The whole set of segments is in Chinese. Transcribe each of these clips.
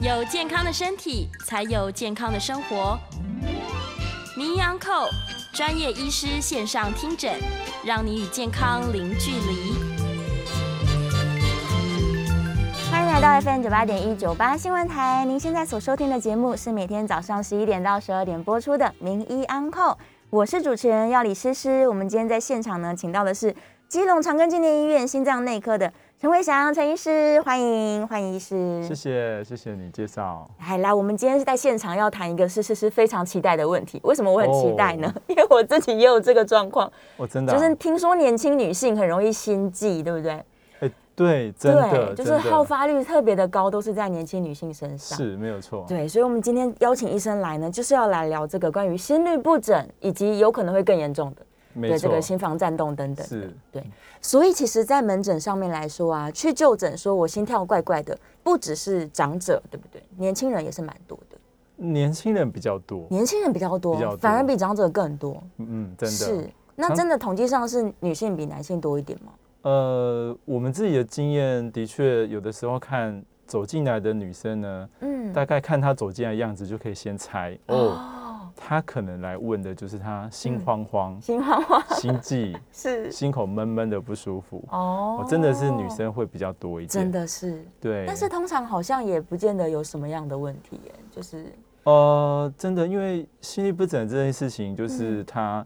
有健康的身体，才有健康的生活。名医安扣专业医师线上听诊，让你与健康零距离。欢迎来到 FM 九八点一九八新闻台，您现在所收听的节目是每天早上十一点到十二点播出的《名医安扣》，我是主持人要李诗诗。我们今天在现场呢，请到的是基隆长庚纪念医院心脏内科的。陈伟祥，陈医师，欢迎欢迎医师，谢谢谢谢你介绍。哎来，我们今天是在现场要谈一个是是是非常期待的问题。为什么我很期待呢？因为我自己也有这个状况。我真的就是听说年轻女性很容易心悸，对不对？哎，对，真的就是好发率特别的高，都是在年轻女性身上。是没有错。对，所以，我们今天邀请医生来呢，就是要来聊这个关于心律不整以及有可能会更严重的。对这个心房颤动等等，是，对，所以其实，在门诊上面来说啊，去就诊说我心跳怪怪的，不只是长者，对不对？年轻人也是蛮多的，年轻人比较多，年轻人比较多，反而比长者更多。嗯，真的是。那真的统计上是女性比男性多一点吗？呃，我们自己的经验的确，有的时候看走进来的女生呢，嗯，大概看她走进来的样子就可以先猜哦。他可能来问的就是他心慌慌、心慌慌、心悸，是心口闷闷的不舒服哦。真的是女生会比较多一点，真的是对。但是通常好像也不见得有什么样的问题耶，就是呃，真的，因为心律不整这件事情，就是他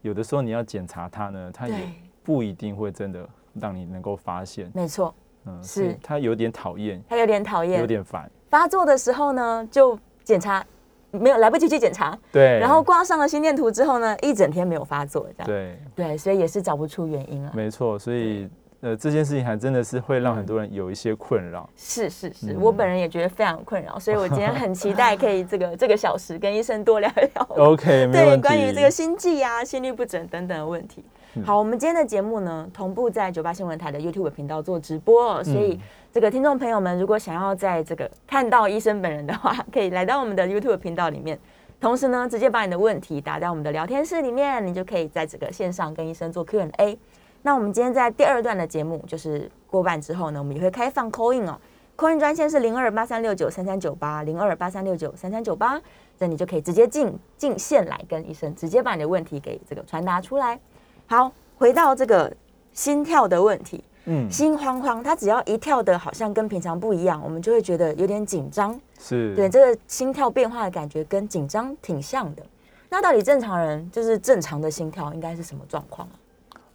有的时候你要检查他呢，他也不一定会真的让你能够发现。没错，嗯，是他有点讨厌，他有点讨厌，有点烦。发作的时候呢，就检查。没有来不及去检查，对，然后挂上了心电图之后呢，一整天没有发作，这样，对，对，所以也是找不出原因了。没错，所以呃，这件事情还真的是会让很多人有一些困扰。是是是，我本人也觉得非常困扰，所以我今天很期待可以这个这个小时跟医生多聊一聊。OK，对，关于这个心悸啊、心律不整等等的问题。好，我们今天的节目呢，同步在九八新闻台的 YouTube 频道做直播，所以。这个听众朋友们，如果想要在这个看到医生本人的话，可以来到我们的 YouTube 频道里面，同时呢，直接把你的问题打在我们的聊天室里面，你就可以在这个线上跟医生做 Q&A。那我们今天在第二段的节目，就是过半之后呢，我们也会开放 call in 哦，call in 专线是零二八三六九三三九八零二八三六九三三九八，这你就可以直接进进线来跟医生直接把你的问题给这个传达出来。好，回到这个心跳的问题。嗯，心慌慌，他只要一跳的，好像跟平常不一样，我们就会觉得有点紧张。是对这个心跳变化的感觉跟紧张挺像的。那到底正常人就是正常的心跳应该是什么状况啊？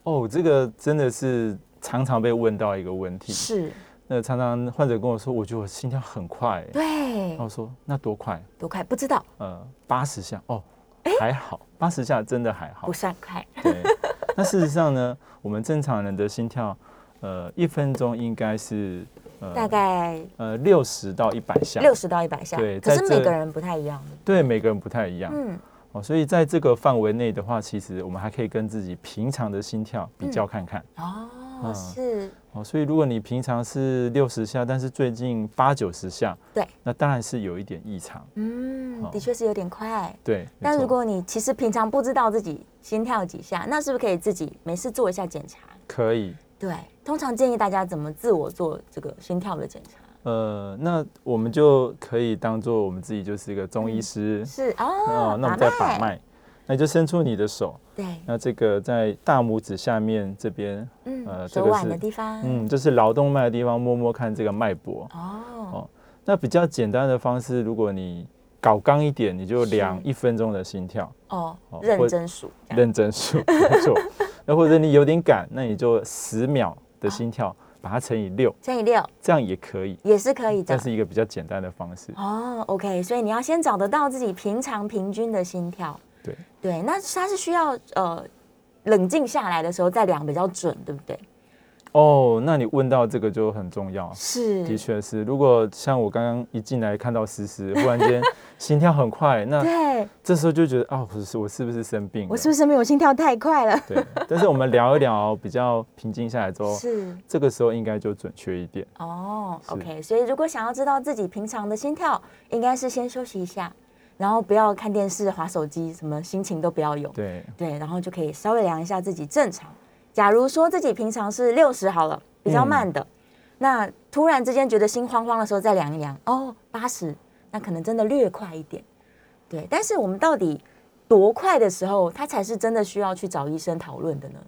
哦，这个真的是常常被问到一个问题。是，那常常患者跟我说，我觉得我心跳很快。对，我说那多快？多快？不知道。呃，八十下哦，还好，八十下真的还好，不算快。对，那事实上呢，我们正常人的心跳。呃，一分钟应该是呃大概呃六十到一百下，六十到一百下。对，可是每个人不太一样。对，每个人不太一样。嗯，哦，所以在这个范围内的话，其实我们还可以跟自己平常的心跳比较看看。哦，是。哦，所以如果你平常是六十下，但是最近八九十下，对，那当然是有一点异常。嗯，的确是有点快。对。但如果你其实平常不知道自己心跳几下，那是不是可以自己没事做一下检查？可以。对，通常建议大家怎么自我做这个心跳的检查？呃，那我们就可以当做我们自己就是一个中医师，是哦，那我们在把脉，那就伸出你的手，对，那这个在大拇指下面这边，嗯，呃，手腕的地方，嗯，就是劳动脉的地方，摸摸看这个脉搏，哦，哦，那比较简单的方式，如果你搞刚一点，你就量一分钟的心跳，哦，认真数，认真数，没错。那或者你有点赶，那你就十秒的心跳，把它乘以六，乘以六，这样也可以，也是可以的。这是一个比较简单的方式。哦，OK，所以你要先找得到自己平常平均的心跳。对对，那它是需要呃冷静下来的时候再量比较准，对不对？哦，那你问到这个就很重要，是，的确是。如果像我刚刚一进来看到思思，忽然间心跳很快，那 对，这时候就觉得啊，不是我是不是生病？我是不是生病？我心跳太快了。对，但是我们聊一聊，比较平静下来之后，是这个时候应该就准确一点。哦，OK。所以如果想要知道自己平常的心跳，应该是先休息一下，然后不要看电视、划手机，什么心情都不要有。对对，然后就可以稍微量一下自己正常。假如说自己平常是六十好了，比较慢的，那突然之间觉得心慌慌的时候再量一量，哦，八十，那可能真的略快一点。对，但是我们到底多快的时候，他才是真的需要去找医生讨论的呢？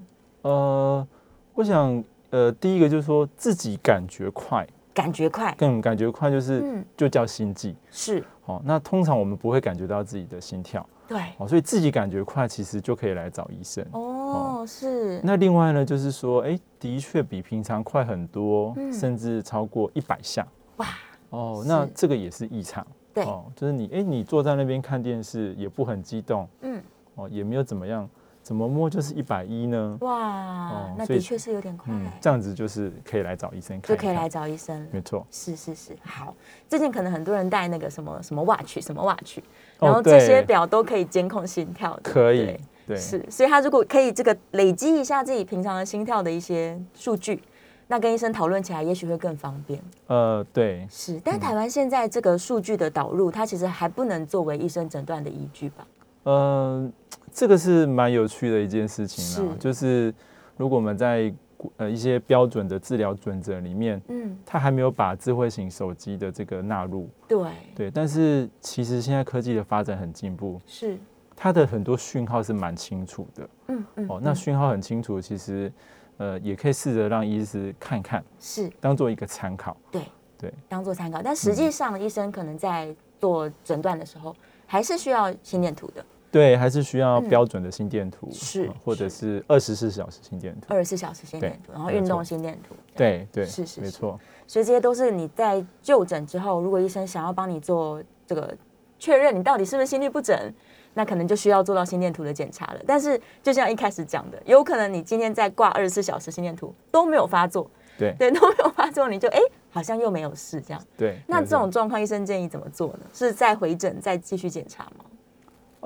呃，我想，呃，第一个就是说自己感觉快，感觉快，更感觉快就是就叫心悸，是。哦，那通常我们不会感觉到自己的心跳，对，哦，所以自己感觉快，其实就可以来找医生。哦，是。那另外呢，就是说，哎，的确比平常快很多，甚至超过一百下。哇，哦，那这个也是异常。对，哦，就是你，哎，你坐在那边看电视，也不很激动，嗯，哦，也没有怎么样。怎么摸就是一百一呢？哇，那的确是有点快。嗯，这样子就是可以来找医生看，就可以来找医生。没错，是是是。好，最近可能很多人戴那个什么什么 watch 什么 watch，然后这些表都可以监控心跳。可以，对，是。所以他如果可以这个累积一下自己平常的心跳的一些数据，那跟医生讨论起来也许会更方便。呃，对，是。但台湾现在这个数据的导入，它其实还不能作为医生诊断的依据吧？嗯。这个是蛮有趣的一件事情啊，就是如果我们在呃一些标准的治疗准则里面，嗯，它还没有把智慧型手机的这个纳入，对。对，但是其实现在科技的发展很进步，是。它的很多讯号是蛮清楚的，嗯嗯，哦，那讯号很清楚，其实呃也可以试着让医师看看，是。当做一个参考，对对，当做参考，但实际上医生可能在做诊断的时候，还是需要心电图的。对，还是需要标准的心电图，是，或者是二十四小时心电图，二十四小时心电图，然后运动心电图，对对，是是没错。所以这些都是你在就诊之后，如果医生想要帮你做这个确认，你到底是不是心律不整，那可能就需要做到心电图的检查了。但是就像一开始讲的，有可能你今天在挂二十四小时心电图都没有发作，对对，都没有发作，你就哎好像又没有事这样。对，那这种状况，医生建议怎么做呢？是再回诊再继续检查吗？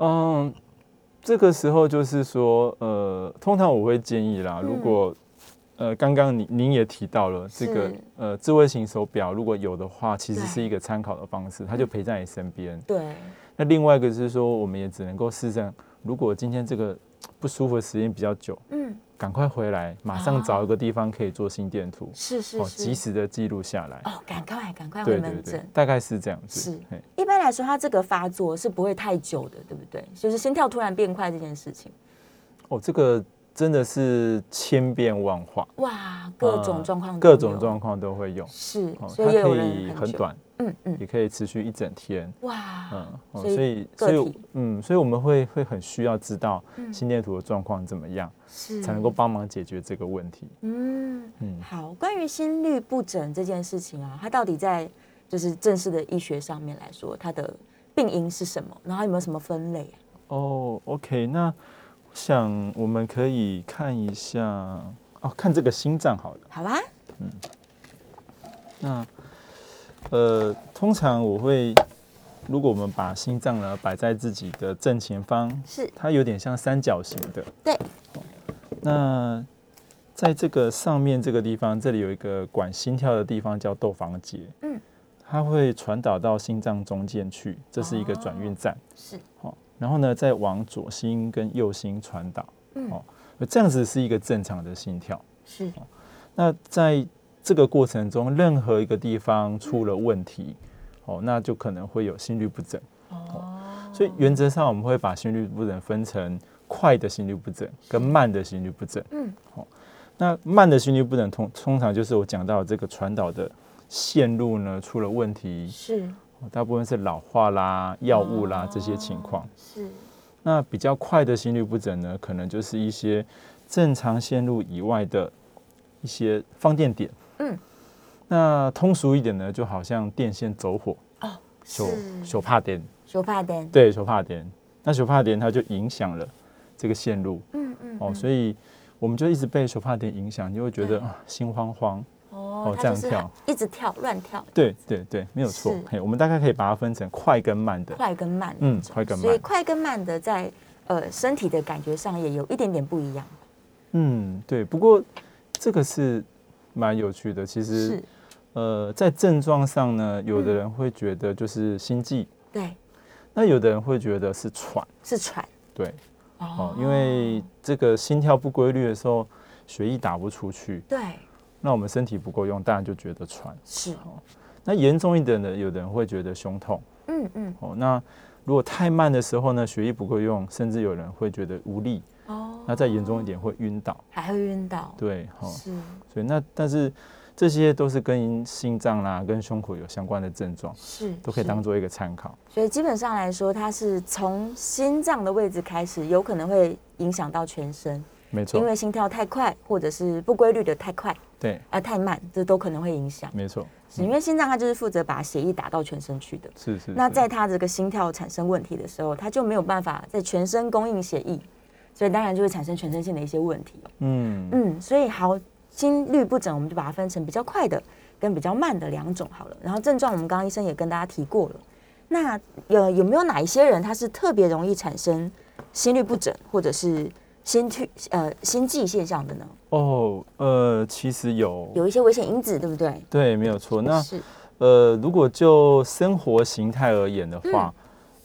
嗯。这个时候就是说，呃，通常我会建议啦，如果，呃，刚刚您您也提到了这个，呃，智慧型手表如果有的话，其实是一个参考的方式，它就陪在你身边。对。那另外一个是说，我们也只能够试证，如果今天这个不舒服的时间比较久，嗯。赶快回来，马上找一个地方可以做心电图，是是是，及时的记录下来。哦，赶快赶快回门诊，大概是这样子。是，一般来说，它这个发作是不会太久的，对不对？就是心跳突然变快这件事情。哦，这个。真的是千变万化。哇，各种状况，各种状况都会用，是，所以它可以很短，嗯嗯，也可以持续一整天，哇，嗯，所以所以嗯，所以我们会会很需要知道心电图的状况怎么样，是。才能够帮忙解决这个问题。嗯嗯，好，关于心律不整这件事情啊，它到底在就是正式的医学上面来说，它的病因是什么？然后有没有什么分类？哦，OK，那。想我们可以看一下哦，看这个心脏好了。好啊。嗯。那呃，通常我会，如果我们把心脏呢摆在自己的正前方，是它有点像三角形的。对。那在这个上面这个地方，这里有一个管心跳的地方叫窦房结。嗯。它会传导到心脏中间去，这是一个转运站。是。好。然后呢，再往左心跟右心传导，哦，这样子是一个正常的心跳。是。那在这个过程中，任何一个地方出了问题，哦，那就可能会有心律不整。哦。所以原则上，我们会把心律不整分成快的心律不整跟慢的心律不整。嗯。好，那慢的心律不整通通常就是我讲到这个传导的线路呢出了问题。是。大部分是老化啦、药物啦这些情况。是。那比较快的心律不整呢，可能就是一些正常线路以外的一些放电点。嗯。那通俗一点呢，就好像电线走火。哦。手手帕电。手帕电。对，手帕电。那手帕电它就影响了这个线路。嗯嗯。哦，所以我们就一直被手帕电影响，你会觉得啊心慌慌。哦，这样跳，一直跳，乱跳。对对对，没有错。嘿，我们大概可以把它分成快跟慢的。快跟慢，嗯，快跟慢。所以快跟慢的在呃身体的感觉上也有一点点不一样。嗯，对。不过这个是蛮有趣的。其实，呃，在症状上呢，有的人会觉得就是心悸。对。那有的人会觉得是喘。是喘。对。哦。因为这个心跳不规律的时候，血液打不出去。对。那我们身体不够用，当然就觉得喘。是哦，那严重一点的，有的人会觉得胸痛。嗯嗯。哦，那如果太慢的时候呢，血液不够用，甚至有人会觉得无力。哦。那再严重一点，会晕倒。还会晕倒。对，哦。是。所以那但是这些都是跟心脏啦、跟胸口有相关的症状，是都可以当做一个参考。所以基本上来说，它是从心脏的位置开始，有可能会影响到全身。没错，因为心跳太快，或者是不规律的太快，对，啊太慢，这都可能会影响。没错，是因为心脏它就是负责把血液打到全身去的。是是。那在它这个心跳产生问题的时候，它就没有办法在全身供应血液，所以当然就会产生全身性的一些问题。嗯嗯，所以好，心律不整，我们就把它分成比较快的跟比较慢的两种好了。然后症状，我们刚刚医生也跟大家提过了。那有有没有哪一些人他是特别容易产生心律不整，或者是？心去呃心悸现象的呢？哦，呃，其实有有一些危险因子，对不对？对，没有错。那呃，如果就生活形态而言的话，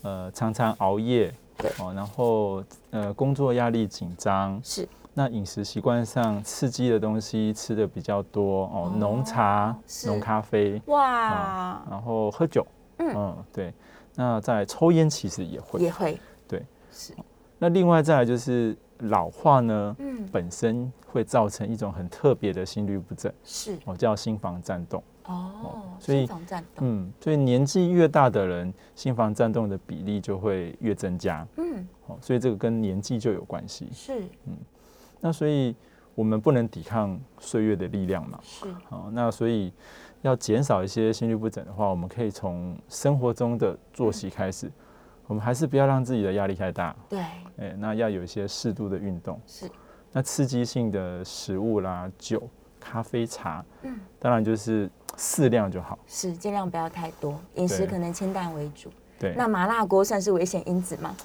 呃，常常熬夜，对哦，然后呃，工作压力紧张，是。那饮食习惯上刺激的东西吃的比较多哦，浓茶、浓咖啡，哇，然后喝酒，嗯，对。那在抽烟其实也会，也会，对，是。那另外再来就是。老化呢，嗯，本身会造成一种很特别的心律不整，是。哦，叫心房颤动。哦，所以心房颤动，嗯，所以年纪越大的人，心房颤动的比例就会越增加，嗯，哦，所以这个跟年纪就有关系，是，嗯，那所以我们不能抵抗岁月的力量嘛，是，哦，那所以要减少一些心律不整的话，我们可以从生活中的作息开始。我们还是不要让自己的压力太大。对，哎，那要有一些适度的运动。是。那刺激性的食物啦，酒、咖啡、茶，嗯，当然就是适量就好。是，尽量不要太多，饮食可能清淡为主。对。那麻辣锅算是危险因子吗？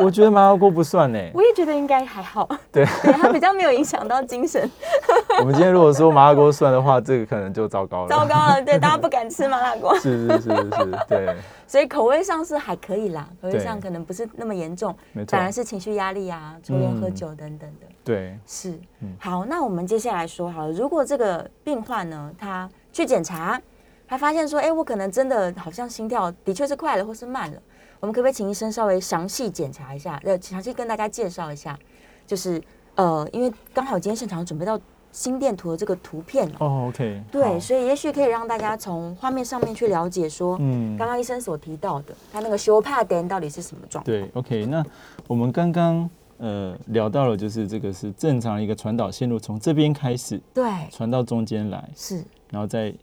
我觉得麻辣锅不算呢。我也觉得应该还好。对。对，它比较没有影响到精神。我们今天如果说麻辣锅算的话，这个可能就糟糕了。糟糕了，对，大家不敢吃麻辣锅。是是是是，对。所以口味上是还可以啦，口味上可能不是那么严重，反而是情绪压力啊、抽烟喝酒等等的。对，是。好，那我们接下来说好了，如果这个病患呢，他去检查，他发现说，哎，我可能真的好像心跳的确是快了或是慢了，我们可不可以请医生稍微详细检查一下，呃，详细跟大家介绍一下，就是呃，因为刚好今天现场准备到。心电图的这个图片哦，OK，对，所以也许可以让大家从画面上面去了解说，嗯，刚刚医生所提到的，他那个修帕点到底是什么状态？对，OK，那我们刚刚呃聊到了，就是这个是正常一个传导线路，从这边开始，对，传到中间来，是，然后再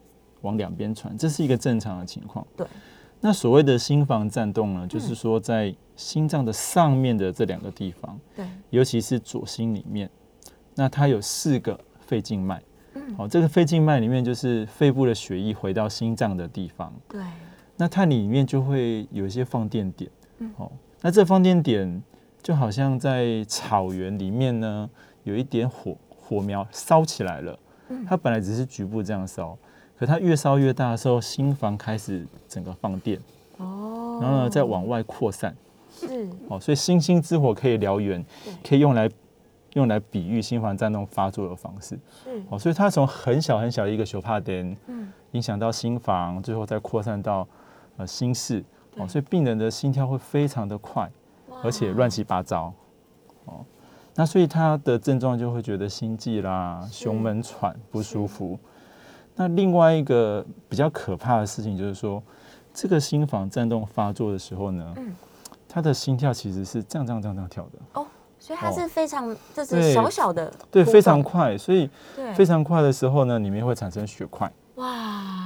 往两边传，这是一个正常的情况。对，那所谓的心房颤动呢，就是说在心脏的上面的这两个地方，对，尤其是左心里面，那它有四个。肺静脉，好，这个肺静脉里面就是肺部的血液回到心脏的地方。对，那它里面就会有一些放电点。嗯，哦，那这放电点就好像在草原里面呢，有一点火火苗烧起来了。嗯，它本来只是局部这样烧，可它越烧越大的时候，心房开始整个放电。哦，然后呢，再往外扩散。是，哦，所以星星之火可以燎原，可以用来。用来比喻心房颤动发作的方式，是。哦，所以它从很小很小的一个小帕点，嗯，影响到心房，最后再扩散到呃心室，哦，所以病人的心跳会非常的快，而且乱七八糟，哦，那所以他的症状就会觉得心悸啦、胸闷喘不舒服。那另外一个比较可怕的事情就是说，这个心房颤动发作的时候呢，嗯，他的心跳其实是这样这样这样跳的哦。所以它是非常，这是小小的，对，非常快。所以非常快的时候呢，里面会产生血块。哇，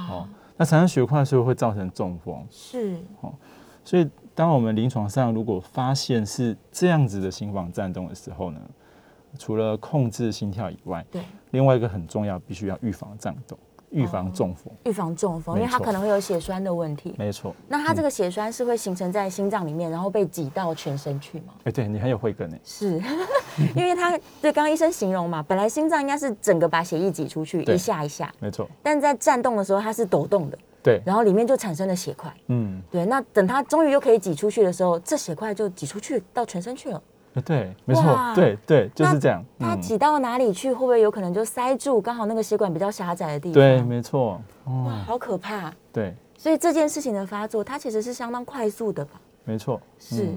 哦，那产生血块的时候会造成中风。是，哦，所以当我们临床上如果发现是这样子的心房颤动的时候呢，除了控制心跳以外，对，另外一个很重要，必须要预防颤动。预防中风，预防中风，因为它可能会有血栓的问题。没错，那它这个血栓是会形成在心脏里面，然后被挤到全身去吗？哎，对你很有慧根呢。是，因为它对刚刚医生形容嘛，本来心脏应该是整个把血液挤出去，一下一下，没错。但在颤动的时候，它是抖动的，对，然后里面就产生了血块。嗯，对。那等它终于又可以挤出去的时候，这血块就挤出去到全身去了。对，没错，对对，就是这样。它挤到哪里去，会不会有可能就塞住？刚好那个血管比较狭窄的地方。对，没错。哇，好可怕。对。所以这件事情的发作，它其实是相当快速的吧？没错。是。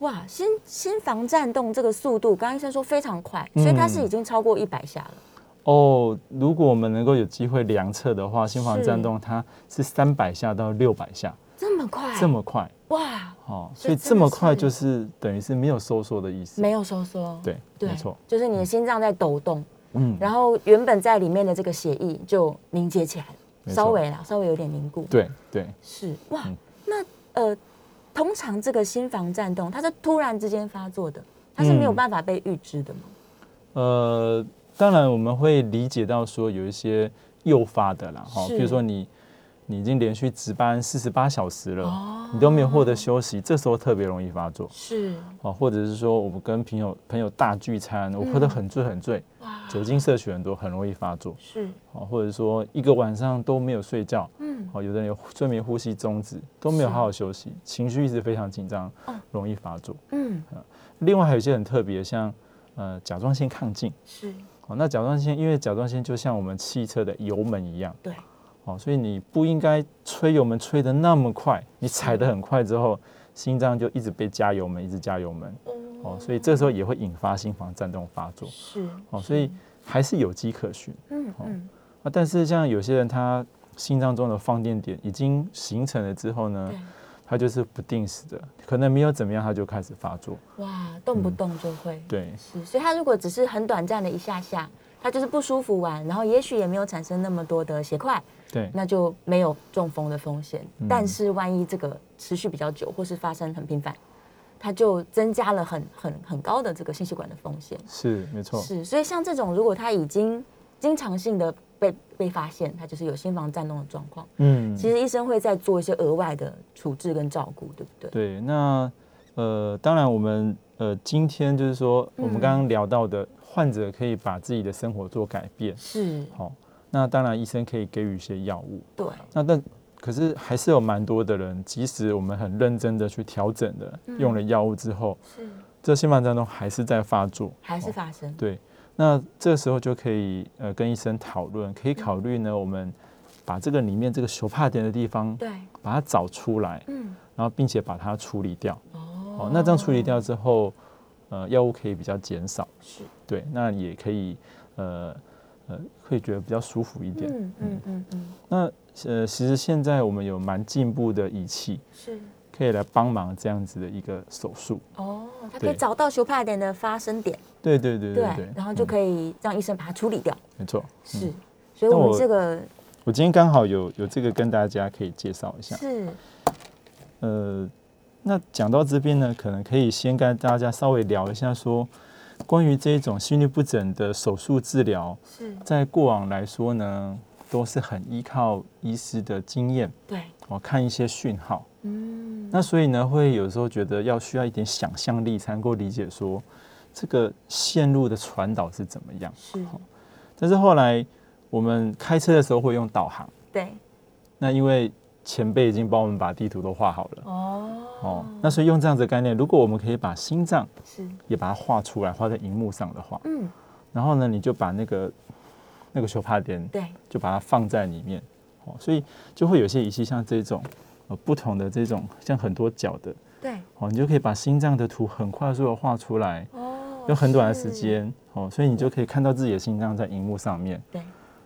哇，心心房颤动这个速度，刚刚医生说非常快，所以它是已经超过一百下了。哦，如果我们能够有机会量测的话，心房颤动它是三百下到六百下。这么快，这么快，哇！哦，所以这么快就是等于是没有收缩的意思，没有收缩，对，没错，就是你的心脏在抖动，嗯，然后原本在里面的这个血液就凝结起来了，稍微啦，稍微有点凝固，对对，是哇。那呃，通常这个心房颤动，它是突然之间发作的，它是没有办法被预知的吗？呃，当然我们会理解到说有一些诱发的啦，哈，比如说你。你已经连续值班四十八小时了，你都没有获得休息，这时候特别容易发作。是啊，或者是说我们跟朋友朋友大聚餐，我喝得很醉很醉，酒精摄取很多，很容易发作。是啊，或者说一个晚上都没有睡觉，嗯，哦，有的人有睡眠呼吸中止，都没有好好休息，情绪一直非常紧张，容易发作。嗯，另外还有一些很特别，像呃甲状腺亢进。是哦，那甲状腺因为甲状腺就像我们汽车的油门一样。对。哦，所以你不应该吹油门吹得那么快，你踩得很快之后，心脏就一直被加油门，一直加油门。哦，所以这时候也会引发心房颤动发作。是。哦，所以还是有迹可循。嗯嗯。啊，但是像有些人他心脏中的放电点已经形成了之后呢，他就是不定时的，可能没有怎么样他就开始发作。哇，动不动就会。对。是，所以他如果只是很短暂的一下下，他就是不舒服完，然后也许也没有产生那么多的血块。对，那就没有中风的风险。但是万一这个持续比较久，或是发生很频繁，它就增加了很很很高的这个心血管的风险。是，没错。是，所以像这种，如果他已经经常性的被被发现，他就是有心房颤动的状况。嗯，其实医生会再做一些额外的处置跟照顾，对不对？对，那呃，当然我们呃今天就是说，我们刚刚聊到的患者可以把自己的生活做改变。是，好。那当然，医生可以给予一些药物。对。那但可是还是有蛮多的人，即使我们很认真的去调整的，用了药物之后，是这心房颤动还是在发作，还是发生。对。那这个时候就可以呃跟医生讨论，可以考虑呢，我们把这个里面这个手帕点的地方，对，把它找出来，嗯，然后并且把它处理掉。哦。那这样处理掉之后，呃，药物可以比较减少。是。对。那也可以呃。呃，会觉得比较舒服一点。嗯嗯嗯嗯。那呃，其实现在我们有蛮进步的仪器，是可以来帮忙这样子的一个手术。哦，它可以找到修帕点的发生点。对对对对对。然后就可以让医生把它处理掉。没错。是，所以我们这个，我今天刚好有有这个跟大家可以介绍一下。是。呃，那讲到这边呢，可能可以先跟大家稍微聊一下说。关于这种心律不整的手术治疗，在过往来说呢，都是很依靠医师的经验，对，我看一些讯号，嗯，那所以呢，会有时候觉得要需要一点想象力才能够理解说这个线路的传导是怎么样，是，但是后来我们开车的时候会用导航，对，那因为。前辈已经帮我们把地图都画好了。哦。哦，那所以用这样子的概念，如果我们可以把心脏是。也把它画出来，画在荧幕上的话，嗯，然后呢，你就把那个那个球帕点对，就把它放在里面。哦，所以就会有些仪器像这种呃不同的这种像很多角的。对。哦，你就可以把心脏的图很快速的画出来哦，用很短的时间。哦，所以你就可以看到自己的心脏在荧幕上面。对，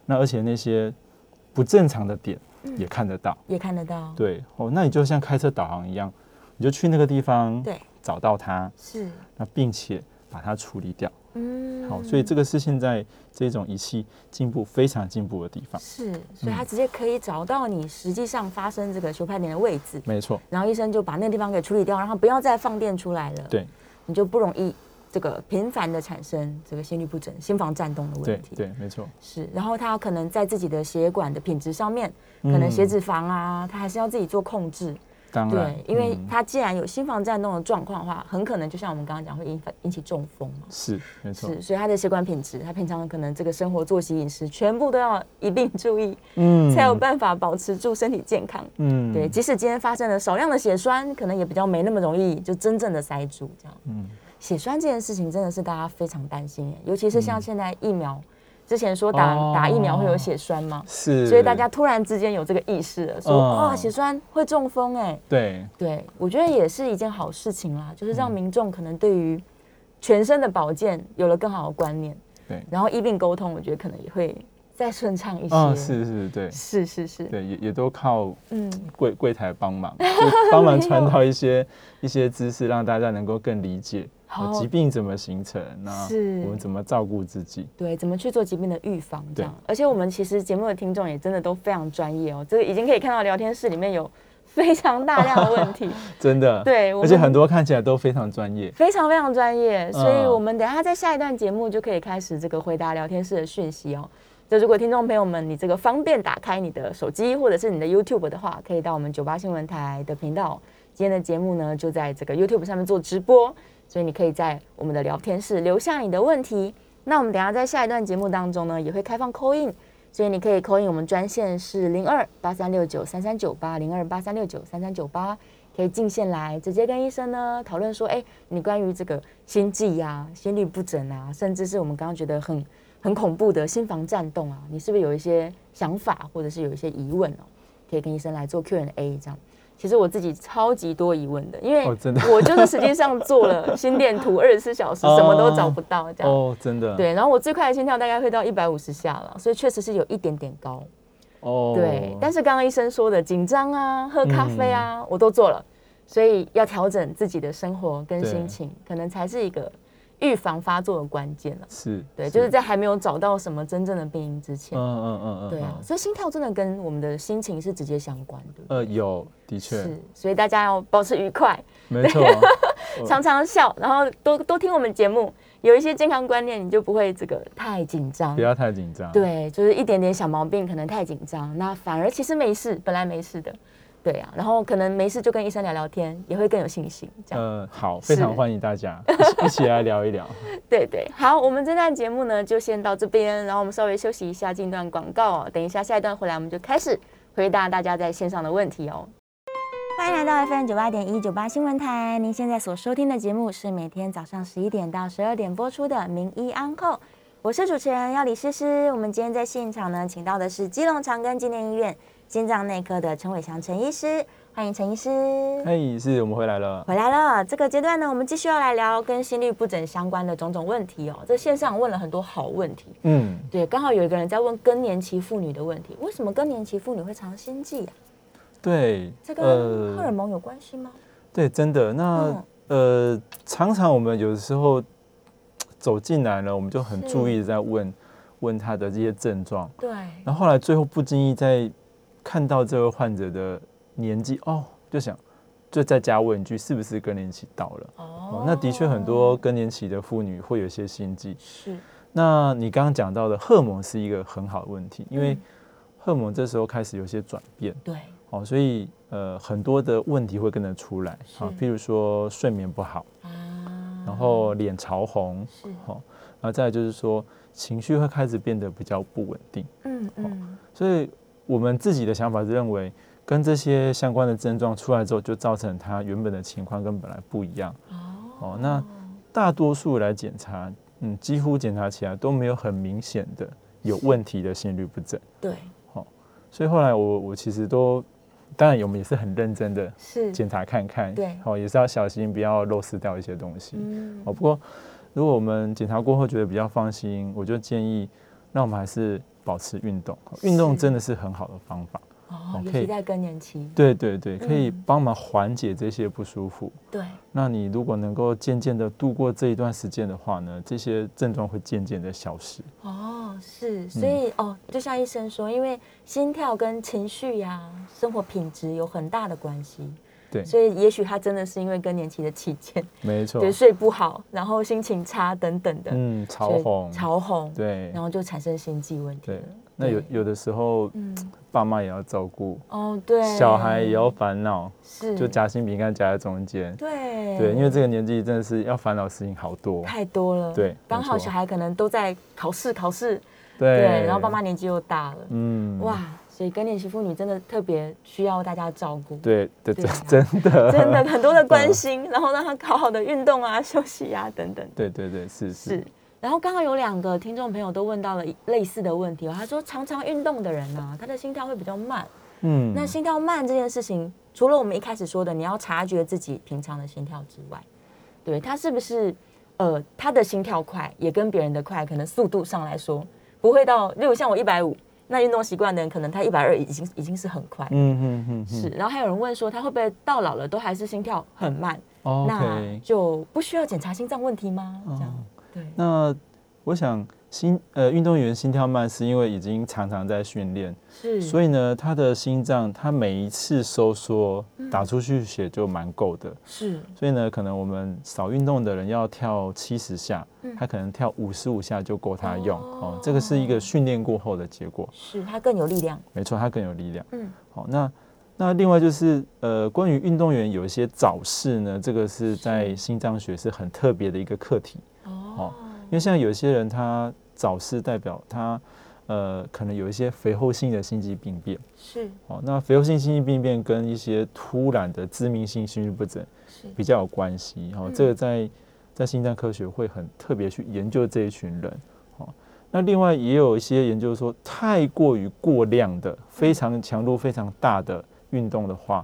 那而且那些不正常的点。也看得到，也看得到。对哦，那你就像开车导航一样，你就去那个地方，对，找到它，是，那并且把它处理掉。嗯，好，所以这个是现在这种仪器进步非常进步的地方。是，所以它直接可以找到你实际上发生这个球拍点的位置。没错。然后医生就把那个地方给处理掉，然后不要再放电出来了。对，你就不容易。这个频繁的产生这个心律不整、心房颤动的问题，对，没错，是。然后他可能在自己的血管的品质上面，可能血脂肪啊，他还是要自己做控制。当然，对，因为他既然有心房颤动的状况的话，很可能就像我们刚刚讲，会引引起中风嘛。是，没错。是，所以他的血管品质，他平常可能这个生活作息、饮食全部都要一并注意，嗯，才有办法保持住身体健康。嗯，对，即使今天发生了少量的血栓，可能也比较没那么容易就真正的塞住这样。嗯。血栓这件事情真的是大家非常担心，尤其是像现在疫苗，之前说打打疫苗会有血栓嘛，是，所以大家突然之间有这个意识了，说哇血栓会中风哎，对。对，我觉得也是一件好事情啦，就是让民众可能对于全身的保健有了更好的观念，对，然后医病沟通，我觉得可能也会。再顺畅一些，嗯，是是，对，是是是，对，也也都靠嗯。柜柜台帮忙，帮忙传导一些 一些知识，让大家能够更理解疾病怎么形成，那我们怎么照顾自己，对，怎么去做疾病的预防，这样。而且我们其实节目的听众也真的都非常专业哦，这个已经可以看到聊天室里面有 非常大量的问题，真的，对，而且很多看起来都非常专业，非常非常专业，所以我们等下在下一段节目就可以开始这个回答聊天室的讯息哦。就如果听众朋友们，你这个方便打开你的手机或者是你的 YouTube 的话，可以到我们九八新闻台的频道。今天的节目呢，就在这个 YouTube 上面做直播，所以你可以在我们的聊天室留下你的问题。那我们等下在下一段节目当中呢，也会开放 call in，所以你可以 call in 我们专线是零二八三六九三三九八零二八三六九三三九八，可以进线来直接跟医生呢讨论说，哎，你关于这个心悸呀、心律不整啊，甚至是我们刚刚觉得很。很恐怖的心房颤动啊！你是不是有一些想法，或者是有一些疑问哦？可以跟医生来做 Q&A 这样。其实我自己超级多疑问的，因为我就是实际上做了心电图，二十四小时什么都找不到这样。哦，真的。对，然后我最快的心跳大概会到一百五十下了，所以确实是有一点点高。哦。对，但是刚刚医生说的紧张啊、喝咖啡啊，我都做了，所以要调整自己的生活跟心情，可能才是一个。预防发作的关键了，是对，就是在还没有找到什么真正的病因之前，嗯嗯嗯嗯，对啊，所以心跳真的跟我们的心情是直接相关的。呃，有，的确。是，所以大家要保持愉快，没错，常常笑，然后多多听我们节目，有一些健康观念，你就不会这个太紧张，不要太紧张，对，就是一点点小毛病可能太紧张，那反而其实没事，本来没事的。对啊，然后可能没事就跟医生聊聊天，也会更有信心。这样，嗯，好，非常欢迎大家 一起来聊一聊。对对，好，我们这段节目呢就先到这边，然后我们稍微休息一下，进段广告哦。等一下下一段回来，我们就开始回答大家在线上的问题哦。欢迎来到 FM 九八点一九八新闻台，您现在所收听的节目是每天早上十一点到十二点播出的《名医安扣》，我是主持人要李诗诗。我们今天在现场呢，请到的是基隆长庚纪念医院。心脏内科的陈伟祥陈医师，欢迎陈医师。嘿，是我们回来了，回来了。这个阶段呢，我们继续要来聊跟心律不整相关的种种问题哦。这线上问了很多好问题，嗯，对，刚好有一个人在问更年期妇女的问题，为什么更年期妇女会常心悸啊？对，这跟荷尔蒙有关系吗？对，真的。那呃，常常我们有的时候走进来了，我们就很注意在问问他的这些症状，对，然后后来最后不经意在。看到这位患者的年纪哦，就想就再加问一句，是不是更年期到了？哦，那的确很多更年期的妇女会有些心悸。是，那你刚刚讲到的荷尔蒙是一个很好的问题，因为荷尔蒙这时候开始有些转变。对，哦，所以呃很多的问题会跟着出来啊，譬如说睡眠不好啊，然后脸潮红，是，好，然后再就是说情绪会开始变得比较不稳定。嗯嗯，所以。我们自己的想法是认为，跟这些相关的症状出来之后，就造成他原本的情况跟本来不一样。哦，那大多数来检查，嗯，几乎检查起来都没有很明显的有问题的心律不整。对，好，所以后来我我其实都，当然我们也是很认真的检查看看，对，好，也是要小心不要漏失掉一些东西。嗯，哦，不过如果我们检查过后觉得比较放心，我就建议，那我们还是。保持运动，运动真的是很好的方法哦。可以在更年期，对对对，可以帮忙缓解这些不舒服。对，那你如果能够渐渐的度过这一段时间的话呢，这些症状会渐渐的消失。哦，是，所以哦，就像医生说，因为心跳跟情绪呀、生活品质有很大的关系。对，所以也许他真的是因为更年期的期间，没错，对，睡不好，然后心情差等等的，嗯，潮红，潮红，对，然后就产生心悸问题。对，那有有的时候，嗯，爸妈也要照顾，哦，对，小孩也要烦恼，是，就夹心饼干夹在中间，对，对，因为这个年纪真的是要烦恼事情好多，太多了，对，刚好小孩可能都在考试，考试，对，然后爸妈年纪又大了，嗯，哇。所以更年期妇女真的特别需要大家照顾。对对对，真的 真的 很多的关心，然后让她好好的运动啊、休息啊等等。对对对，是是。然后刚刚有两个听众朋友都问到了类似的问题哦，他说常常运动的人呢，他的心跳会比较慢。嗯，那心跳慢这件事情，除了我们一开始说的你要察觉自己平常的心跳之外，对他是不是呃他的心跳快也跟别人的快，可能速度上来说不会到，例如像我一百五。那运动习惯的人，可能他一百二已经已经是很快，嗯嗯嗯，是。然后还有人问说，他会不会到老了都还是心跳很慢？哦，那就不需要检查心脏问题吗？这样，对。那我想。心呃，运动员心跳慢是因为已经常常在训练，是，所以呢，他的心脏他每一次收缩打出去血就蛮够的，是，所以呢，可能我们少运动的人要跳七十下，他可能跳五十五下就够他用哦，这个是一个训练过后的结果，是他更有力量，没错，他更有力量，嗯，好，那那另外就是呃，关于运动员有一些早逝呢，这个是在心脏学是很特别的一个课题，哦。因为像有些人他早逝，代表他呃可能有一些肥厚性的心肌病变，是哦。那肥厚性心肌病变跟一些突然的致命性心律不整比较有关系哦。这个在在心脏科学会很特别去研究这一群人哦。那另外也有一些研究说，太过于过量的非常强度非常大的运动的话，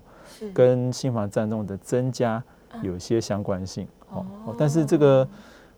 跟心房颤动的增加有一些相关性哦。但是这个。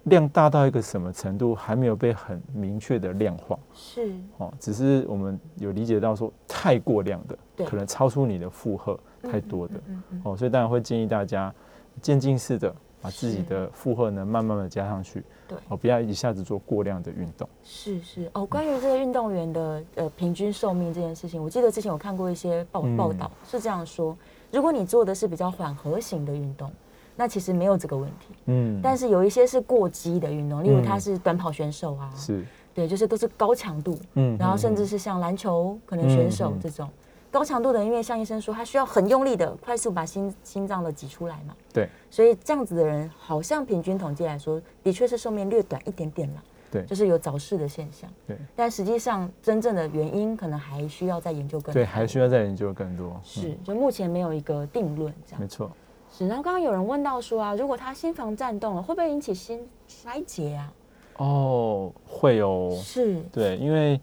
量大到一个什么程度，还没有被很明确的量化。是哦，只是我们有理解到说，太过量的，可能超出你的负荷太多的，嗯哦，所以当然会建议大家渐进式的把自己的负荷呢慢慢的加上去。对，哦，不要一下子做过量的运动。是是哦，关于这个运动员的呃平均寿命这件事情，我记得之前有看过一些报报道，是这样说：如果你做的是比较缓和型的运动。那其实没有这个问题，嗯，但是有一些是过激的运动，例如他是短跑选手啊，是，对，就是都是高强度，嗯，然后甚至是像篮球可能选手这种。高强度的，因为像医生说，他需要很用力的快速把心心脏的挤出来嘛，对，所以这样子的人好像平均统计来说，的确是寿命略短一点点了，对，就是有早逝的现象，对，但实际上真正的原因可能还需要再研究更多，对，还需要再研究更多，是，就目前没有一个定论，这样，没错。是，然后刚刚有人问到说啊，如果他心房颤动了，会不会引起心衰竭啊？哦，会哦。是，对，因为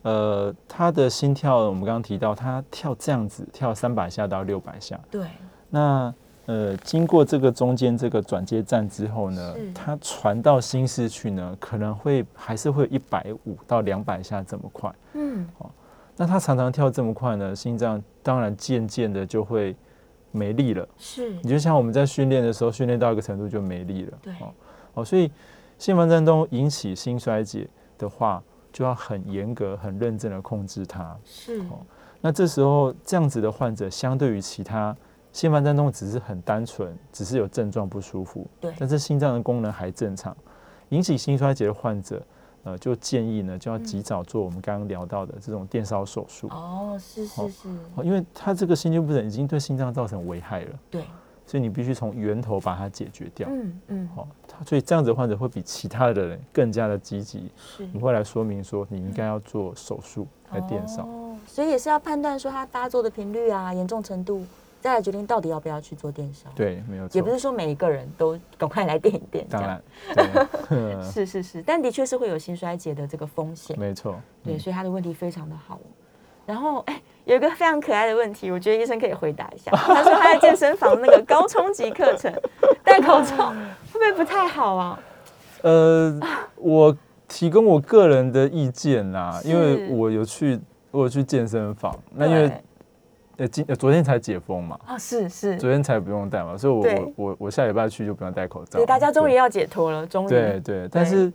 呃，他的心跳，我们刚刚提到，他跳这样子，跳三百下到六百下。对。那呃，经过这个中间这个转接站之后呢，他传到心室去呢，可能会还是会一百五到两百下这么快。嗯。哦，那他常常跳这么快呢，心脏当然渐渐的就会。没力了，是，你就像我们在训练的时候，训练到一个程度就没力了，对，哦，所以心房颤动引起心衰竭的话，就要很严格、很认真的控制它，是，哦，那这时候这样子的患者，相对于其他心房颤动只是很单纯，只是有症状不舒服，对，但是心脏的功能还正常，引起心衰竭的患者。呃，就建议呢，就要及早做我们刚刚聊到的这种电烧手术。哦，是是是，因为他这个心肌不整已经对心脏造成危害了。对，所以你必须从源头把它解决掉。嗯嗯，好，所以这样子患者会比其他的人更加的积极。是，你会来说明说你应该要做手术来电烧。哦，所以也是要判断说他发作的频率啊，严重程度。再来决定到底要不要去做电商。对，没有错。也不是说每一个人都赶快来电一电。当然，是是是，但的确是会有心衰竭的这个风险。没错。对，所以他的问题非常的好。然后，哎，有一个非常可爱的问题，我觉得医生可以回答一下。他说他在健身房那个高冲击课程戴口罩会不会不太好啊？呃，我提供我个人的意见啦，因为我有去，我有去健身房，那因为。呃，今呃昨天才解封嘛？啊，是是，昨天才不用戴嘛，所以我我我我下礼拜去就不用戴口罩。对，大家终于要解脱了，终于。对对，但是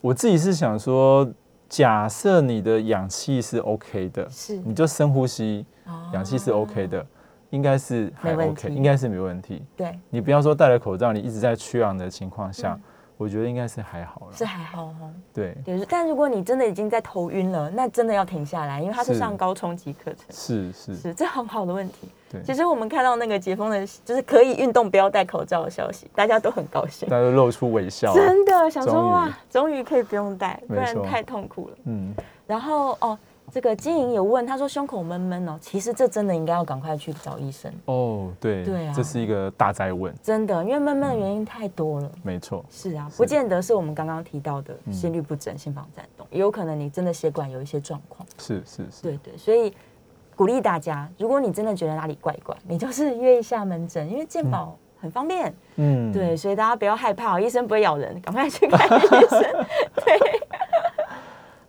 我自己是想说，假设你的氧气是 OK 的，是，你就深呼吸，氧气是 OK 的，应该是还 OK，应该是没问题。对，你不要说戴了口罩，你一直在缺氧的情况下。我觉得应该是还好了，是还好哦。对，对，但如果你真的已经在头晕了，那真的要停下来，因为它是上高冲击课程。是是是，这很好的问题。对，其实我们看到那个解封的，就是可以运动不要戴口罩的消息，大家都很高兴，大家都露出微笑，真的想说哇，终于可以不用戴，不然太痛苦了。嗯。然后哦，这个金莹有问，他说胸口闷闷哦，其实这真的应该要赶快去找医生哦。对对啊，这是一个大灾问，真的，因为闷闷的原因太多了。没错，是啊，不见得是我们刚刚提到的心律不整、心房颤动，也有可能你真的血管有一些状况。是是是，对对，所以鼓励大家，如果你真的觉得哪里怪怪，你就是约一下门诊，因为健保很方便。嗯，对，所以大家不要害怕，医生不会咬人，赶快去看医生。对。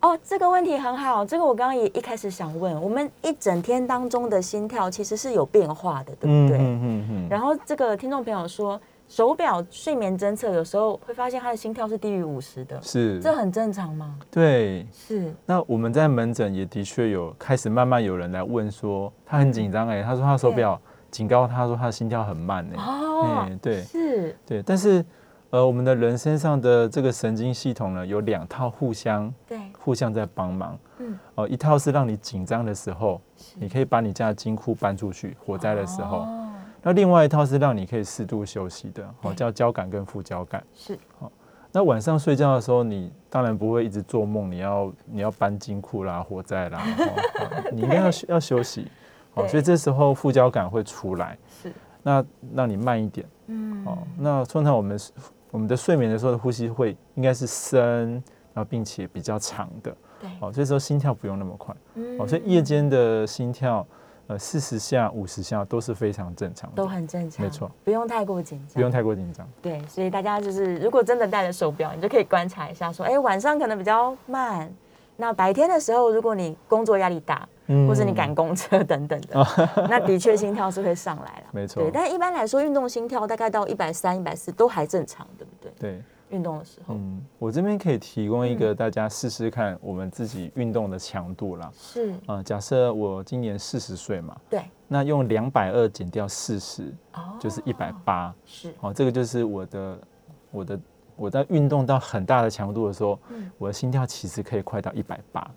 哦，这个问题很好，这个我刚刚也一开始想问，我们一整天当中的心跳其实是有变化的，对不对？嗯嗯嗯。然后这个听众朋友说，手表睡眠侦测有时候会发现他的心跳是低于五十的，是，这很正常吗？对，是。那我们在门诊也的确有开始慢慢有人来问说，他很紧张哎，他说他手表警告他说他的心跳很慢哎，哦，对，是，对，但是。呃，我们的人身上的这个神经系统呢，有两套互相对互相在帮忙。嗯，哦，一套是让你紧张的时候，你可以把你家的金库搬出去；火灾的时候，那另外一套是让你可以适度休息的，哦，叫交感跟副交感。是，好，那晚上睡觉的时候，你当然不会一直做梦，你要你要搬金库啦，火灾啦，你应该要要休息。好，所以这时候副交感会出来，是，那让你慢一点。嗯，哦，那通常我们是。我们的睡眠的时候的呼吸会应该是深，然后并且比较长的，对，哦，所以说心跳不用那么快，哦，所以夜间的心跳，呃，四十下、五十下都是非常正常的，都很正常，没错，不用太过紧张，不用太过紧张，对，所以大家就是如果真的戴了手表，你就可以观察一下，说，哎，晚上可能比较慢，那白天的时候，如果你工作压力大。或是你赶公车等等的，那的确心跳是会上来了，没错。对，但一般来说，运动心跳大概到一百三、一百四都还正常，对不对？对，运动的时候。嗯，我这边可以提供一个大家试试看，我们自己运动的强度啦。是。啊，假设我今年四十岁嘛，对，那用两百二减掉四十，哦，就是一百八。是。哦，这个就是我的，我的，我在运动到很大的强度的时候，我的心跳其实可以快到一百八。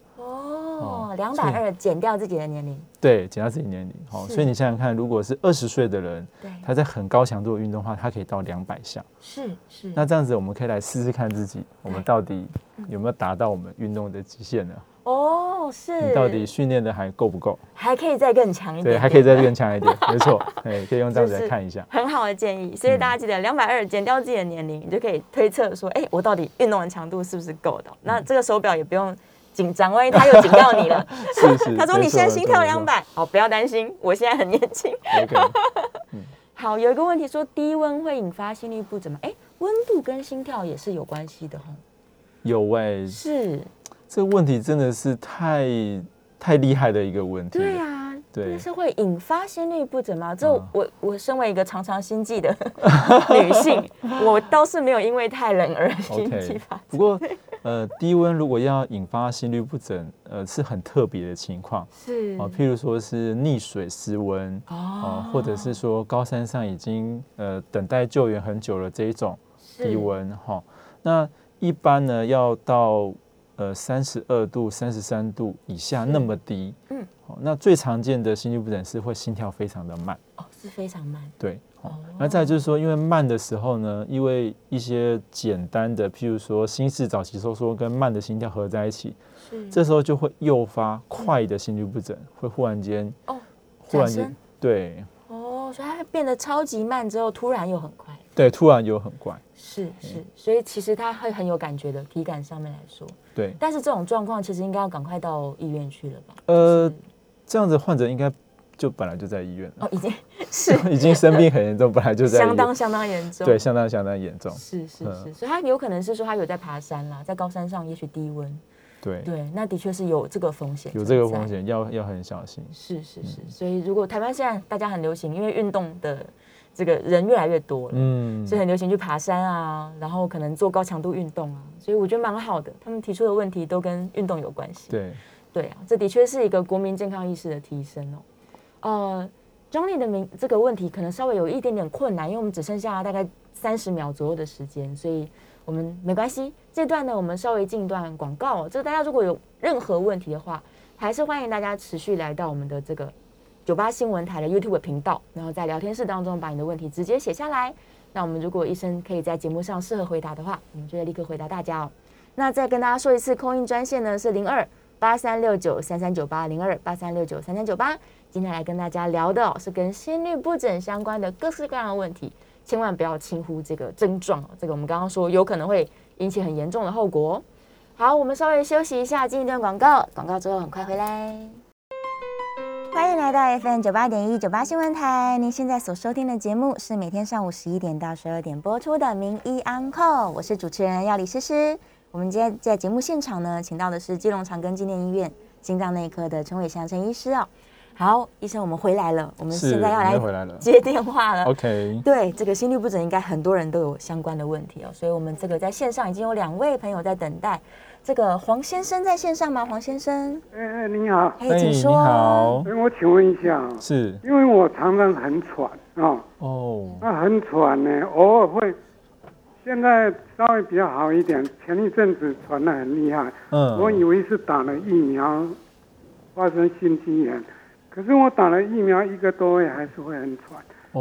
哦，两百二减掉自己的年龄，对，减掉自己年龄。好，所以你想想看，如果是二十岁的人，他在很高强度的运动的话，他可以到两百项。是是。那这样子，我们可以来试试看自己，我们到底有没有达到我们运动的极限呢？哦，是。你到底训练的还够不够？还可以再更强一点。对，还可以再更强一点。没错，哎，可以用这样子来看一下。很好的建议。所以大家记得，两百二减掉自己的年龄，你就可以推测说，哎，我到底运动的强度是不是够的？那这个手表也不用。紧张，万一他又警告你了。是是。他说你现在心跳两百，好，不要担心，我现在很年轻。好，有一个问题说低温会引发心律不整吗？哎，温度跟心跳也是有关系的哈。有喂。是。这个问题真的是太太厉害的一个问题。对呀。对，是会引发心律不整吗？这我我身为一个常常心悸的女性，我倒是没有因为太冷而心悸发。不过，呃，低温如果要引发心律不整，呃，是很特别的情况。是啊，譬如说是溺水失温哦，或者是说高山上已经呃等待救援很久了这一种低温哈。那一般呢要到。呃，三十二度、三十三度以下那么低，嗯，那最常见的心律不整是会心跳非常的慢，哦，是非常慢，对，哦，那再就是说，因为慢的时候呢，因为一些简单的，譬如说心室早期收缩跟慢的心跳合在一起，是，这时候就会诱发快的心律不整，会忽然间，哦，忽然间，对，哦，所以它变得超级慢之后，突然又很快，对，突然又很快。是是，所以其实它会很有感觉的，体感上面来说。对。但是这种状况其实应该要赶快到医院去了吧？呃，这样子患者应该就本来就在医院了。哦，已经 是已经生病很严重，本来就在相当相当严重。对，相当相当严重。是是是，所以他有可能是说他有在爬山啦，在高山上也许低温。对对，那的确是有这个风险，有这个风险，要要很小心。是是是，所以如果台湾现在大家很流行，因为运动的。这个人越来越多了，嗯，所以很流行去爬山啊，然后可能做高强度运动啊，所以我觉得蛮好的。他们提出的问题都跟运动有关系。对，对啊，这的确是一个国民健康意识的提升哦。呃中立的名这个问题可能稍微有一点点困难，因为我们只剩下大概三十秒左右的时间，所以我们没关系。这段呢，我们稍微进一段广告。这个大家如果有任何问题的话，还是欢迎大家持续来到我们的这个。九八新闻台的 YouTube 频道，然后在聊天室当中把你的问题直接写下来。那我们如果医生可以在节目上适合回答的话，我们就会立刻回答大家哦。那再跟大家说一次，空运专线呢是零二八三六九三三九八零二八三六九三三九八。今天来跟大家聊的是跟心律不整相关的各式各样的问题，千万不要轻忽这个症状。这个我们刚刚说有可能会引起很严重的后果。好，我们稍微休息一下，进一段广告，广告之后很快回来。欢迎来到 FM 九八点一九八新闻台，您现在所收听的节目是每天上午十一点到十二点播出的《名医安扣》，我是主持人要李诗诗。我们今天在节目现场呢，请到的是基隆长庚纪念医院心脏内科的陈伟祥陈医师哦。好，医生，我们回来了。我们现在要来接电话了。OK。对，这个心律不整应该很多人都有相关的问题哦，所以我们这个在线上已经有两位朋友在等待。这个黄先生在线上吗？黄先生？哎哎，你好。哎，请说。你好。哎，我请问一下。是。因为我常常很喘啊。哦。那很喘呢，偶尔会。现在稍微比较好一点，前一阵子喘的很厉害。嗯。我以为是打了疫苗，发生心肌炎。可是我打了疫苗一个多月还是会很喘，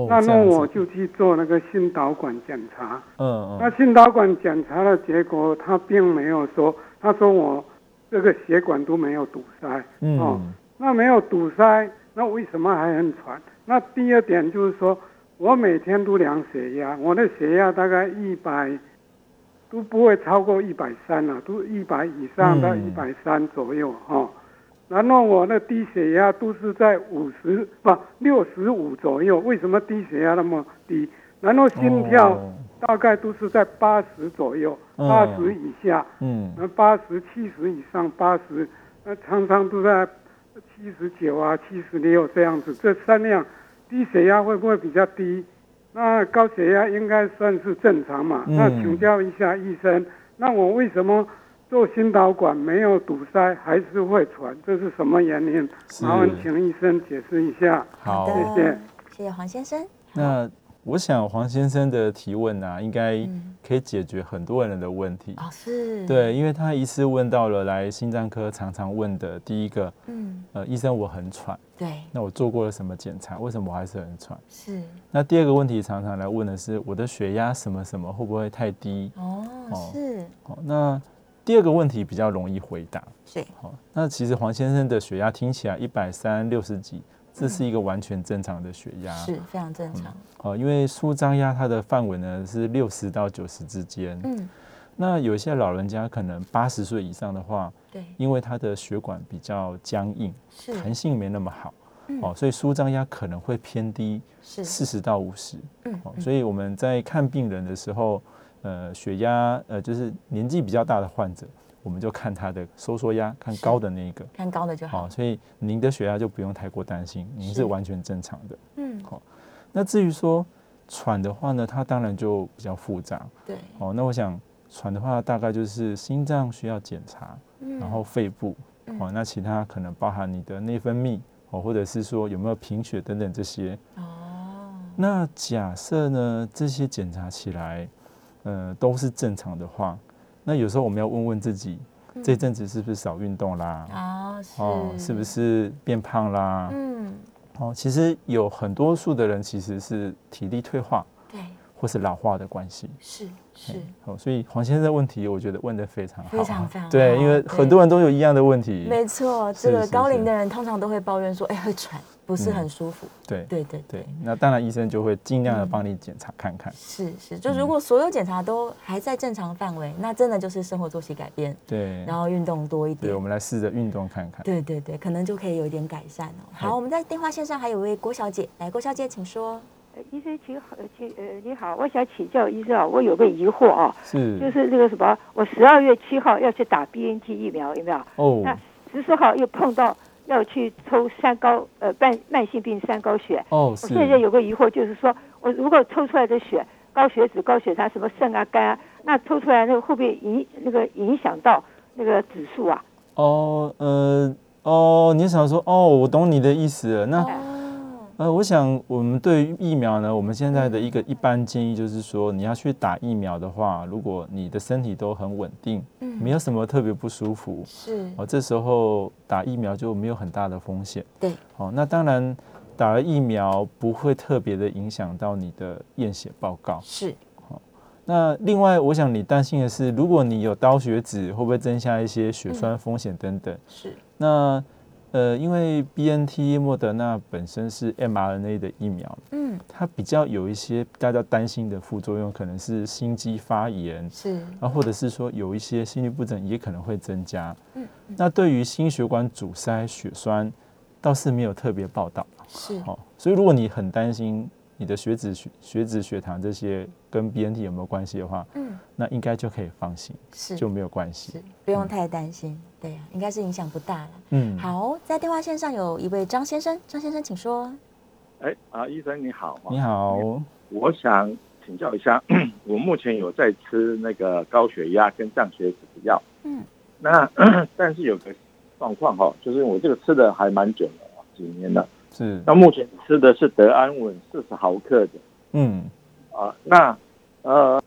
那那我就去做那个心导管检查。嗯嗯。那心导管检查的结果，他并没有说，他说我这个血管都没有堵塞。嗯。哦，那没有堵塞，那为什么还很喘？那第二点就是说，我每天都量血压，我的血压大概一百，都不会超过一百三了，都一百以上到一百三左右哈。然后我的低血压都是在五十不六十五左右，为什么低血压那么低？然后心跳大概都是在八十左右，八十以下，嗯，那八十七十以上，八十那常常都在七十九啊，七十六这样子。这三样低血压会不会比较低？那高血压应该算是正常嘛？那请教一下医生，那我为什么？做心导管没有堵塞，还是会喘，这是什么原因？麻烦请医生解释一下。好，谢谢，谢谢黄先生。那我想黄先生的提问呢，应该可以解决很多人的问题。哦，是。对，因为他一次问到了来心脏科常常问的第一个，嗯，呃，医生我很喘。对。那我做过了什么检查？为什么我还是很喘？是。那第二个问题常常来问的是我的血压什么什么会不会太低？哦，是。哦，那。第二个问题比较容易回答，是好。那其实黄先生的血压听起来一百三六十几，这是一个完全正常的血压，是非常正常。哦，因为舒张压它的范围呢是六十到九十之间。嗯，那有些老人家可能八十岁以上的话，对，因为他的血管比较僵硬，是弹性没那么好，哦，所以舒张压可能会偏低，是四十到五十。嗯，所以我们在看病人的时候。呃，血压呃，就是年纪比较大的患者，我们就看他的收缩压，看高的那一个，看高的就好。所以您的血压就不用太过担心，您是完全正常的。嗯，好。那至于说喘的话呢，它当然就比较复杂。对。哦，那我想喘的话，大概就是心脏需要检查，然后肺部，哦，那其他可能包含你的内分泌，哦，或者是说有没有贫血等等这些。哦。那假设呢，这些检查起来。呃，都是正常的话，那有时候我们要问问自己，这阵子是不是少运动啦？啊，是，是不是变胖啦？嗯，哦，其实有很多数的人其实是体力退化，对，或是老化的关系，是是。哦，所以黄先生的问题，我觉得问的非常好，非常非常对，因为很多人都有一样的问题。没错，这个高龄的人通常都会抱怨说，哎，会喘。不是很舒服，对对对对，那当然医生就会尽量的帮你检查看看。是是，就如果所有检查都还在正常范围，那真的就是生活作息改变，对，然后运动多一点。对，我们来试着运动看看。对对对，可能就可以有一点改善哦。好，我们在电话线上还有位郭小姐，来，郭小姐请说。呃，医生请好，请呃你好，我想请教医生啊，我有个疑惑啊，是，就是那个什么，我十二月七号要去打 BNT 疫苗，有没有？哦，那十四号又碰到。要去抽三高，呃，慢慢性病三高血。哦，我现在有个疑惑，就是说我如果抽出来的血高血脂、高血糖，什么肾啊、肝啊，那抽出来那个会不会影那个影响到那个指数啊？哦，呃，哦，你想说，哦，我懂你的意思了，那。呃，我想我们对于疫苗呢，我们现在的一个一般建议就是说，你要去打疫苗的话，如果你的身体都很稳定，嗯，没有什么特别不舒服，是哦，这时候打疫苗就没有很大的风险，对，哦，那当然打了疫苗不会特别的影响到你的验血报告，是，那另外，我想你担心的是，如果你有高血脂，会不会增加一些血栓风险等等？是。那呃，因为 B N T 莫德纳本身是 m R N A 的疫苗，嗯，它比较有一些大家担心的副作用，可能是心肌发炎，是啊，或者是说有一些心律不整也可能会增加。嗯，那对于心血管阻塞、血栓，倒是没有特别报道。是，好，所以如果你很担心。你的血脂、血血脂、血糖这些跟 BNT 有没有关系的话，嗯，那应该就可以放心，是。就没有关系，不用太担心，对呀，应该是影响不大了。嗯，好，在电话线上有一位张先生，张先生请说。哎啊，医生你好，你好，我想请教一下，我目前有在吃那个高血压跟降血脂的药，嗯，那 但是有个状况哈，就是我这个吃的还蛮久了，几年了。是，那目前吃的是德安稳四十毫克的，嗯，啊，那呃，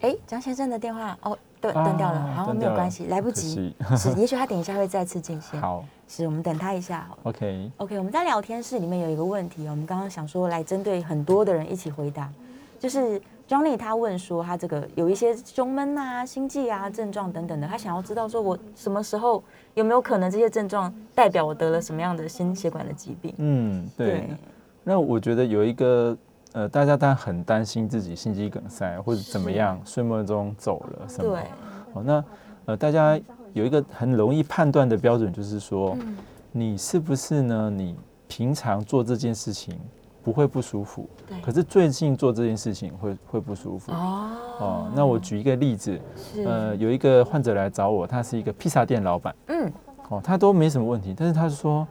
哎，张先生的电话哦，对，断掉了，好，没有关系，来不及，是，也许他等一下会再次进线，好，是我们等他一下，OK，OK，我们在聊天室里面有一个问题，我们刚刚想说来针对很多的人一起回答，就是。Johnny 他问说，他这个有一些胸闷啊、心悸啊症状等等的，他想要知道说，我什么时候有没有可能这些症状代表我得了什么样的心血管的疾病？嗯，对。那我觉得有一个呃，大家当然很担心自己心肌梗塞或者怎么样，睡梦中走了什么？对。哦，那呃，大家有一个很容易判断的标准，就是说，你是不是呢？你平常做这件事情。不会不舒服，可是最近做这件事情会会不舒服哦。哦，那我举一个例子，呃，有一个患者来找我，他是一个披萨店老板，嗯，哦，他都没什么问题，但是他说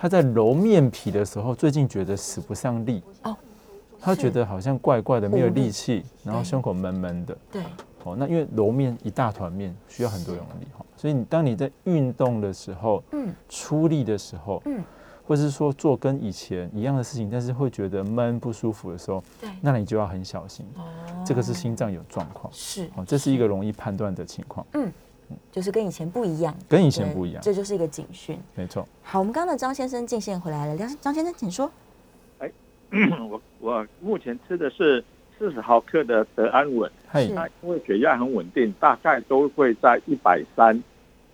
他在揉面皮的时候，最近觉得使不上力。哦，他觉得好像怪怪的，没有力气，然后胸口闷闷的，对，哦，那因为揉面一大团面需要很多用力哈，所以你当你在运动的时候，嗯，出力的时候，嗯。或者是说做跟以前一样的事情，但是会觉得闷不舒服的时候，对，那你就要很小心。哦，这个是心脏有状况，是哦，这是一个容易判断的情况。嗯就是跟以前不一样，跟以前不一样，这就是一个警讯。没错。好，我们刚刚的张先生进线回来了，张张先生请说。哎，我我目前吃的是四十毫克的德安稳，是，因为血压很稳定，大概都会在一百三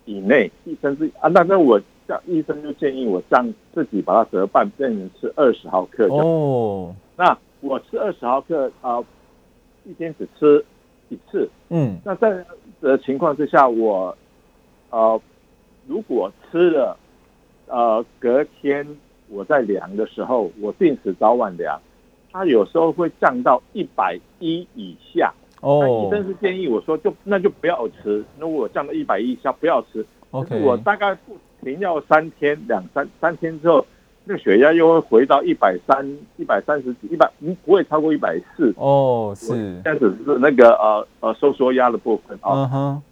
以内，医生是啊，那那我。像医生就建议我样自己把它折半，变成吃二十毫克。哦，那我吃二十毫克啊，一天只吃一次。嗯，那在的情况之下，我呃，如果吃了呃，隔天我在量的时候，我定时早晚量，它有时候会降到一百一以下。哦，医生是建议我说，就那就不要吃。如果降到一百一以下，不要吃。OK，我大概不。停药三天，两三三天之后，那个血压又会回到一百三、一百三十几、一百，嗯，不会超过一百四。哦，是，但只是那个呃呃收缩压的部分啊。嗯哼。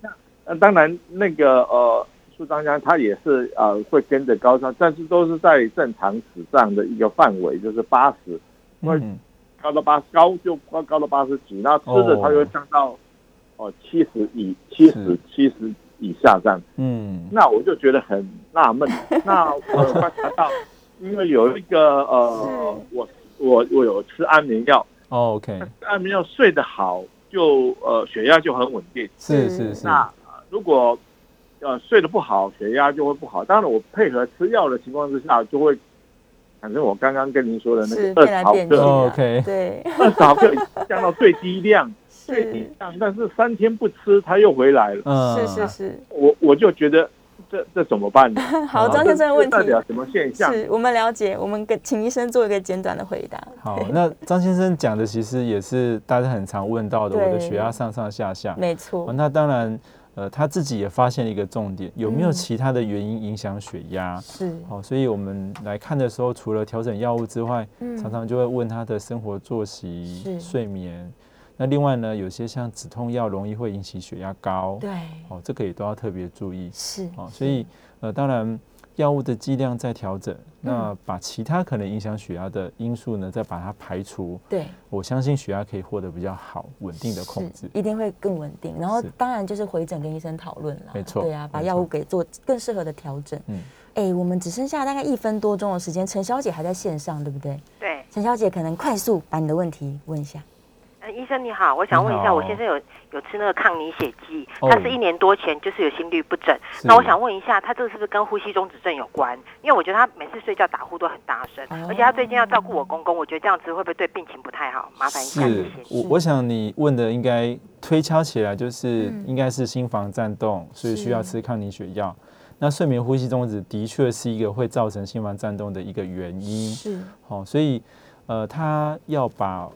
那当然那个呃舒张压它也是呃会跟着高上，但是都是在正常史上的一个范围，就是八十，嗯，高到八高就高高到八十几，那吃的它又降到哦七十以七十七十。以下这样，嗯，那我就觉得很纳闷。那我观察到，因为有一个呃，我我我有吃安眠药，OK，安眠药睡得好，就呃血压就很稳定。是是是。那如果呃睡得不好，血压就会不好。当然，我配合吃药的情况之下，就会产生我刚刚跟您说的那个二十毫克，OK，对，二十毫克降到最低量。最低量，但是三天不吃，它又回来了。是是是，我我就觉得这这怎么办呢？好，张先生的问题代表什么现象？是我们了解，我们跟请医生做一个简短的回答。好，那张先生讲的其实也是大家很常问到的，我的血压上上下下。没错。那当然，呃，他自己也发现了一个重点，有没有其他的原因影响血压？是。好，所以我们来看的时候，除了调整药物之外，常常就会问他的生活作息、睡眠。那另外呢，有些像止痛药容易会引起血压高，对，哦，这个也都要特别注意。是，哦，所以呃，当然药物的剂量在调整，那把其他可能影响血压的因素呢，再把它排除。对，我相信血压可以获得比较好、稳定的控制，一定会更稳定。然后当然就是回诊跟医生讨论了，没错，对啊，把药物给做更适合的调整。嗯。哎，我们只剩下大概一分多钟的时间，陈小姐还在线上，对不对？对。陈小姐可能快速把你的问题问一下。医生你好，我想问一下，我先生有有吃那个抗凝血剂，他是一年多前就是有心律不整，那我想问一下，他这个是不是跟呼吸中止症有关？因为我觉得他每次睡觉打呼都很大声，而且他最近要照顾我公公，我觉得这样子会不会对病情不太好？麻烦一下谢谢。我我想你问的应该推敲起来就是应该是心房颤动，所以需要吃抗凝血药。那睡眠呼吸中止的确是一个会造成心房颤动的一个原因，是好，所以呃，他要把。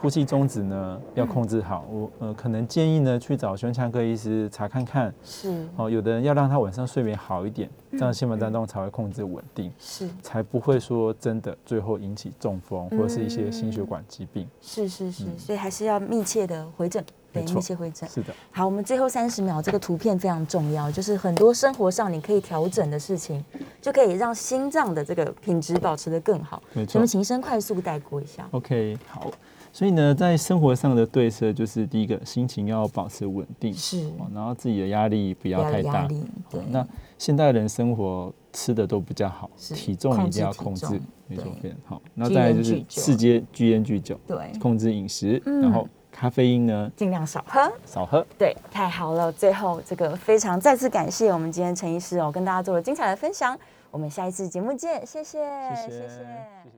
呼吸中止呢要控制好，我呃可能建议呢去找胸腔科医师查看看。是哦，有的人要让他晚上睡眠好一点，这样心房颤动才会控制稳定，是才不会说真的最后引起中风或者是一些心血管疾病。是是是，所以还是要密切的回诊，对，密切回诊。是的。好，我们最后三十秒，这个图片非常重要，就是很多生活上你可以调整的事情，就可以让心脏的这个品质保持的更好。没错。我们请生快速带过一下。OK，好。所以呢，在生活上的对策就是第一个，心情要保持稳定，是，然后自己的压力不要太大。对，那现代人生活吃的都比较好，体重一定要控制，没错，非常好。然后再来就是世间巨烟拒酒，对，控制饮食，然后咖啡因呢尽量少喝，少喝。对，太好了。最后这个非常再次感谢我们今天陈医师哦，跟大家做了精彩的分享。我们下一次节目见，谢谢，谢谢，谢谢。